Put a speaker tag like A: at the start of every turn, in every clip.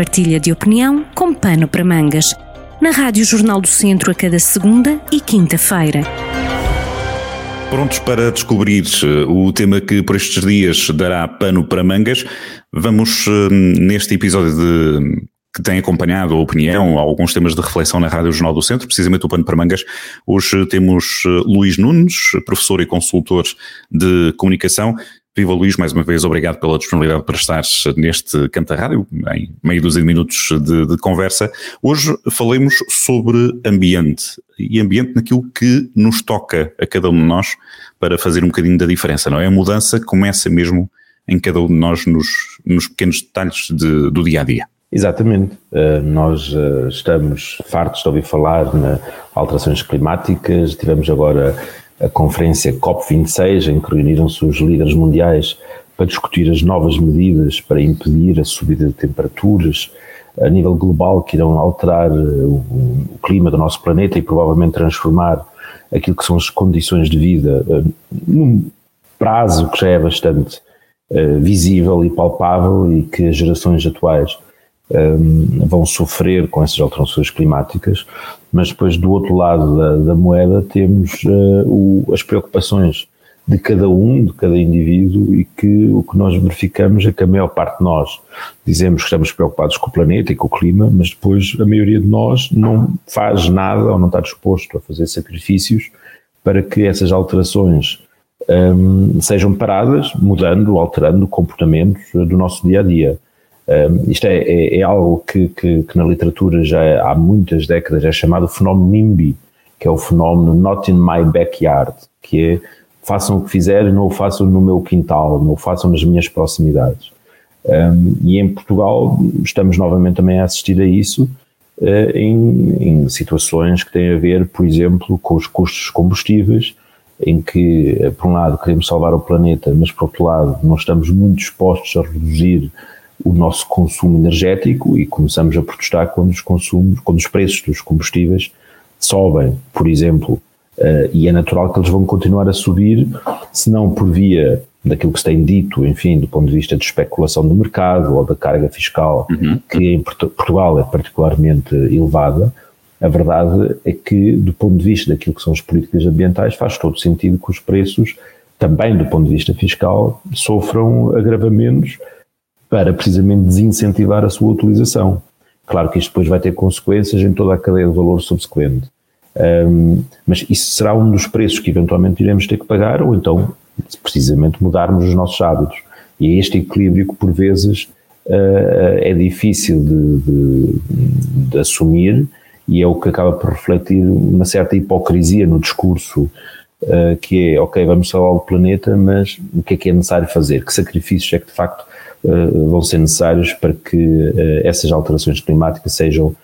A: partilha de opinião com pano para mangas. Na Rádio Jornal do Centro a cada segunda e quinta-feira.
B: Prontos para descobrir eh, o tema que por estes dias dará pano para mangas, vamos eh, neste episódio de que tem acompanhado a opinião, alguns temas de reflexão na Rádio Jornal do Centro, precisamente o Pano para Mangas. Hoje temos eh, Luís Nunes, professor e consultor de comunicação. Viva Luís, mais uma vez, obrigado pela disponibilidade para estar neste Canta Rádio, em meio dúzia de minutos de, de, conversa. Hoje falemos sobre ambiente, e ambiente naquilo que nos toca a cada um de nós para fazer um bocadinho da diferença, não é? A mudança começa mesmo em cada um de nós nos, nos pequenos detalhes de, do dia a dia.
C: Exatamente. Uh, nós uh, estamos fartos de ouvir falar na alterações climáticas. Tivemos agora a conferência COP26, em que reuniram-se os líderes mundiais para discutir as novas medidas para impedir a subida de temperaturas a nível global que irão alterar uh, o, clima do nosso planeta e provavelmente transformar aquilo que são as condições de vida num prazo que já é bastante visível e palpável e que as gerações atuais vão sofrer com essas alterações climáticas, mas depois do outro lado da, da moeda temos uh, o, as preocupações de cada um, de cada indivíduo e que o que nós verificamos é que a maior parte de nós dizemos que estamos preocupados com o planeta e com o clima, mas depois a maioria de nós não faz nada ou não está disposto a fazer sacrifícios para que essas alterações um, sejam paradas, mudando, alterando comportamentos do nosso dia a dia. Isto é, é, é algo que, que, que, na literatura já há muitas décadas é chamado fenómeno NIMBY, que é o fenómeno Not in My Backyard, que é façam o que fizerem, não o façam no meu quintal, não o façam nas minhas proximidades. Um, e em Portugal estamos novamente também a assistir a isso uh, em, em, situações que têm a ver, por exemplo, com os custos combustíveis, em que, eh, por um lado, queremos salvar o planeta, mas por outro lado, não estamos muito dispostos a reduzir o nosso consumo energético e começamos a protestar quando os consumos, quando os preços dos combustíveis sobem, por exemplo, uh, e é natural que eles vão continuar a subir, se não por via daquilo que se tem dito, enfim, do ponto de vista de especulação do mercado ou da carga fiscal, uhum. que em Portugal é particularmente elevada, a verdade é que, do ponto de vista daquilo que são as políticas ambientais, faz todo sentido que os preços, também do ponto de vista fiscal, sofram agravamentos para precisamente desincentivar a sua utilização. Claro que isto depois vai ter consequências em toda a cadeia de valor subsequente. Um, mas isso será um dos preços que eventualmente iremos ter que pagar, ou então, precisamente, mudarmos os nossos hábitos. E é este equilíbrio que, por vezes, uh, é difícil de, de, de, assumir e é o que acaba por refletir uma certa hipocrisia no discurso, uh, que é, ok, vamos salvar o planeta, mas o que é que é necessário fazer? Que sacrifícios é que, de facto, vão ser necessários para que eh, essas alterações climáticas sejam,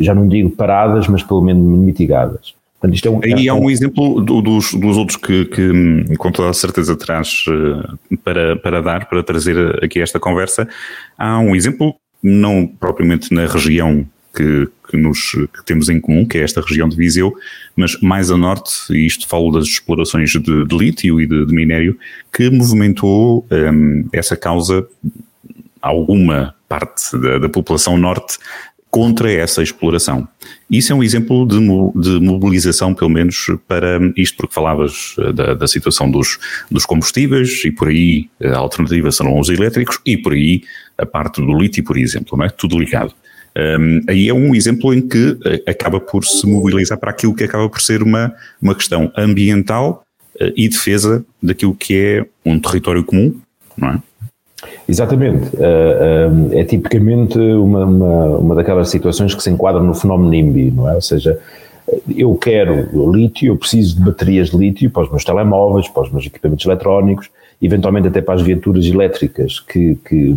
C: já não digo paradas, mas pelo menos mitigadas.
B: Portanto, isto é um, Aí é um, há um exemplo do, dos, dos outros que, que, com toda a certeza traz eh, para, para dar, para trazer aqui esta conversa. Há um exemplo, não propriamente na região que, que, nos, que temos em comum, que é esta região de Viseu, mas mais a norte, e isto falo das explorações de, de lítio e de, de, minério, que movimentou um, essa causa alguma parte da, da, população norte contra essa exploração. Isso é um exemplo de, de, mobilização, pelo menos, para isto, porque falavas eh, da, da, situação dos, dos combustíveis e por aí a alternativa serão os elétricos e por aí a parte do lítio, por exemplo, não é? Tudo ligado. Um, aí é um exemplo em que eh, acaba por se mobilizar para aquilo que acaba por ser uma, uma questão ambiental uh, e defesa daquilo que é um território comum, não é?
C: Exatamente. Uh, uh, é tipicamente uma, uma, uma daquelas situações que se enquadram no fenómeno NIMBY, não é? Ou seja, eu quero lítio, eu preciso de baterias de lítio para os meus telemóveis, para os meus equipamentos eletrónicos, eventualmente até para as viaturas elétricas que, que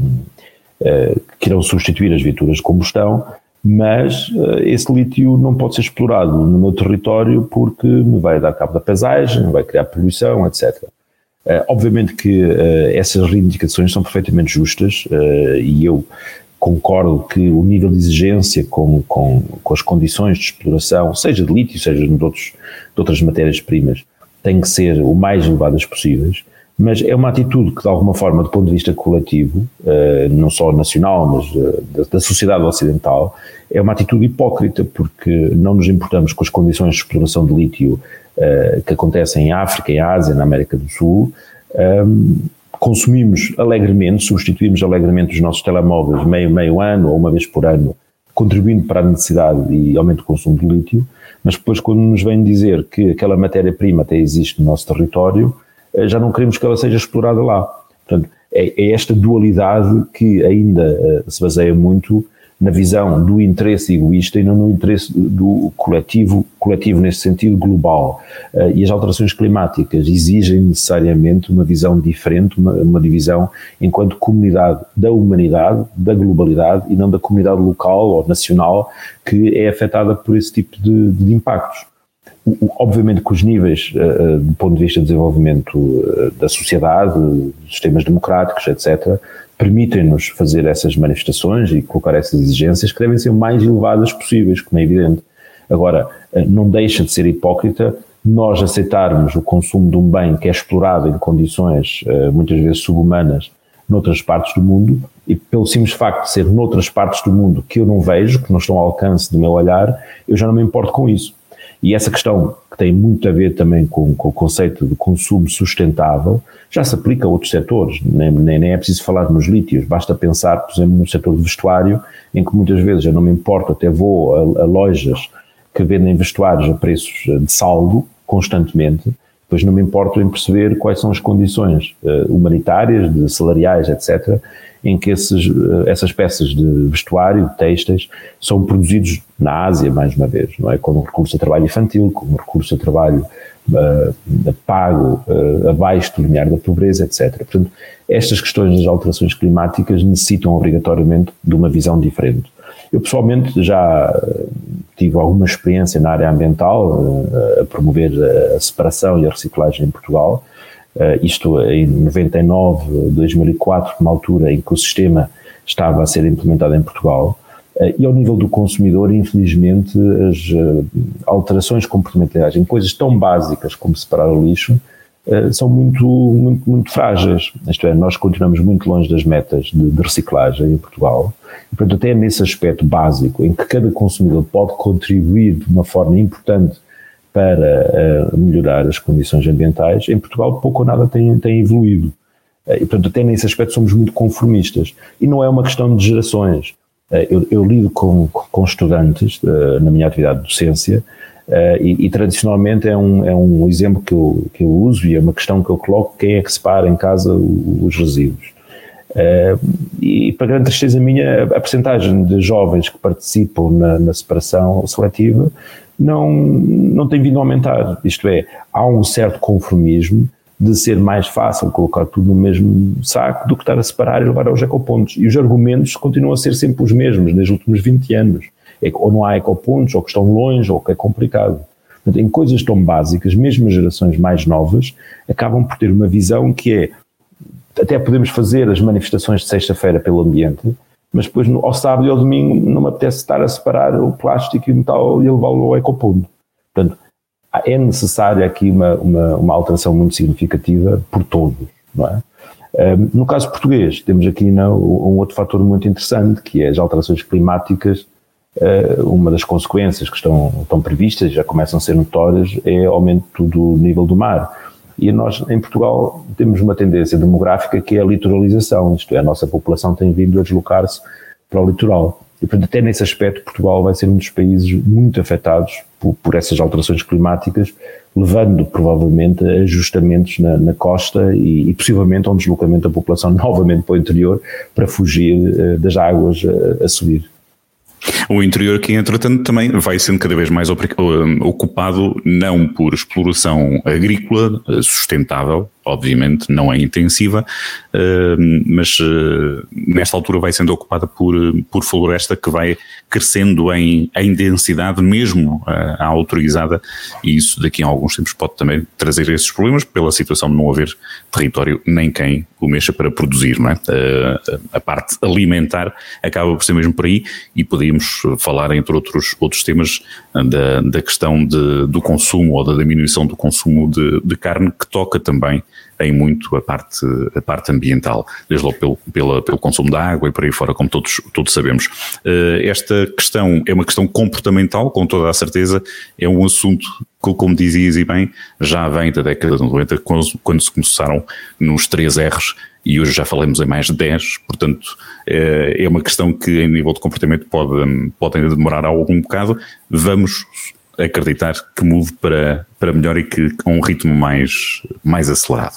C: que irão substituir as viaturas de combustão, mas eh, esse lítio não pode ser explorado no meu território porque me vai dar cabo da paisagem, vai criar poluição, etc. Eh, obviamente que essas reivindicações são perfeitamente justas e eu concordo que o nível de exigência com, com, com as condições de exploração, seja de lítio, seja de, outros, de outras matérias-primas, tem que ser o mais elevadas possíveis mas é uma atitude que, de alguma forma, do ponto de vista coletivo, eh, não só nacional, mas eh, da sociedade ocidental, é uma atitude hipócrita, porque não nos importamos com as condições de exploração de lítio eh, que acontecem em África, em Ásia, na América do Sul. Ehm, consumimos alegremente, substituímos alegremente os nossos telemóveis meio, meio ano ou uma vez por ano, contribuindo para a necessidade e aumento do consumo de lítio, mas depois, quando nos vem dizer que aquela matéria-prima até existe no nosso território, já não queremos que ela seja explorada lá. Portanto, é, é esta dualidade que ainda uh, se baseia muito na visão do interesse egoísta e não no interesse do coletivo, coletivo nesse sentido global. Uh, e as alterações climáticas exigem necessariamente uma visão diferente, uma, uma, divisão enquanto comunidade da humanidade, da globalidade e não da comunidade local ou nacional que é afetada por esse tipo de, de impactos obviamente que os níveis, eh, eh, do ponto de vista de desenvolvimento eh, da sociedade, sistemas democráticos, etc., permitem-nos fazer essas manifestações e colocar essas exigências que devem ser o mais elevadas possíveis, como é evidente. Agora, não deixa de ser hipócrita nós aceitarmos o consumo de um bem que é explorado em condições muitas vezes subhumanas noutras partes do mundo e pelo simples facto de ser noutras partes do mundo que eu não vejo, que não estão ao alcance do meu olhar, eu já não me importo com isso. E essa questão, que tem muito a ver também com, com o conceito de consumo sustentável, já se aplica a outros setores, nem, nem, nem, é preciso falar nos lítios, basta pensar, por exemplo, no setor de vestuário, em que muitas vezes eu não me importo, até vou a, a lojas que vendem vestuários a preços de saldo, constantemente, depois não me importo em perceber quais são as condições uh, humanitárias, de salariais, etc., em que esses, uh, essas peças de vestuário, de textos, são produzidos na Ásia, mais uma vez, não é? Como recurso a trabalho infantil, como recurso a trabalho uh, pago abaixo do limiar da pobreza, etc. Portanto, estas questões das alterações climáticas necessitam obrigatoriamente de uma visão diferente. Eu pessoalmente já eh, tive alguma experiência na área ambiental, eh, a promover a separação e a reciclagem em Portugal, eh, isto em 99, 2004, uma altura em que o sistema estava a ser implementado em Portugal. E ao nível do consumidor, infelizmente, as alterações comportamentais em coisas tão básicas como separar o lixo são muito, muito, muito frágeis. Isto é, nós continuamos muito longe das metas de, de reciclagem em Portugal. E, portanto, até nesse aspecto básico, em que cada consumidor pode contribuir de uma forma importante para uh, melhorar as condições ambientais, em Portugal pouco ou nada tem, tem evoluído. Uh, e, portanto, até nesse aspecto somos muito conformistas. E não é uma questão de gerações. Uh, eu, eu, lido com, com estudantes na minha atividade de docência Uh, e, e, tradicionalmente é um, é um exemplo que eu, que eu uso e é uma questão que eu coloco: quem é que separa em casa os resíduos? Uh, e para grande tristeza minha, a percentagem de jovens que participam na, na, separação seletiva não, não tem vindo a aumentar. Isto é, há um certo conformismo de ser mais fácil colocar tudo no mesmo saco do que estar a separar e levar aos ecopontos. E os argumentos continuam a ser sempre os mesmos, nos últimos 20 anos ou não há ecopontos, ou que estão longe, ou que é complicado. Portanto, em coisas tão básicas, mesmo as gerações mais novas, acabam por ter uma visão que é, até podemos fazer as manifestações de sexta-feira pelo ambiente, mas depois ao sábado e ao domingo não me apetece estar a separar o plástico e o metal e levá-lo ao ecoponto. Portanto, é necessária aqui uma, uma, uma alteração muito significativa por todos, não é? No caso português, temos aqui não, um outro fator muito interessante, que é as alterações climáticas uma das consequências que estão, estão previstas, já começam a ser notórias, é aumento do nível do mar. E nós, em Portugal, temos uma tendência demográfica que é a litoralização, isto é, a nossa população tem vindo a deslocar-se para o litoral. E, portanto, até nesse aspecto, Portugal vai ser um dos países muito afetados por, por essas alterações climáticas, levando provavelmente a ajustamentos na, na costa e, e, possivelmente a um deslocamento da população novamente para o interior para fugir uh, das águas uh, a subir.
B: O interior que, entretanto, também vai sendo cada vez mais ocupado não por exploração agrícola eh, sustentável, obviamente não é intensiva, eh, mas eh, nesta altura vai sendo ocupada por, por floresta que vai crescendo em, em densidade mesmo à autorizada e isso daqui a alguns tempos pode também trazer esses problemas pela situação de não haver território nem quem o mexa para produzir, não é? A parte alimentar acaba por ser mesmo por aí e podíamos falar entre outros, outros temas da, da questão de, do consumo ou da diminuição do consumo de, de carne que toca também em muito a parte, a parte ambiental, desde logo pelo, pela, pelo consumo de água e por aí fora, como todos, todos sabemos. Uh, esta questão é uma questão comportamental, com toda a certeza, é um assunto que, como dizias e bem, já vem da década de 90, quando, se começaram nos três R's, e hoje já falamos em mais de 10, portanto eh, é uma questão que em nível de comportamento pode, pode ainda demorar algum bocado. Vamos acreditar que mude para, para melhor e que a um ritmo mais, mais acelerado.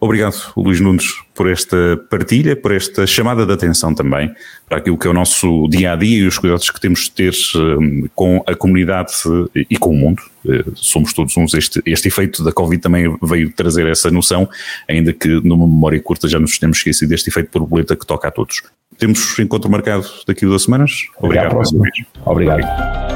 B: Obrigado, Luís Nunes, por esta partilha, por esta chamada de atenção também para aquilo que é o nosso dia a dia e os cuidados que temos de ter um, com a comunidade e com o mundo. Eh, somos todos uns. Este, este efeito da Covid também veio trazer essa noção, ainda que numa memória curta já nos temos esquecido deste efeito borboleta que toca a todos. Temos encontro marcado daqui a duas semanas.
C: Obrigado. Obrigado.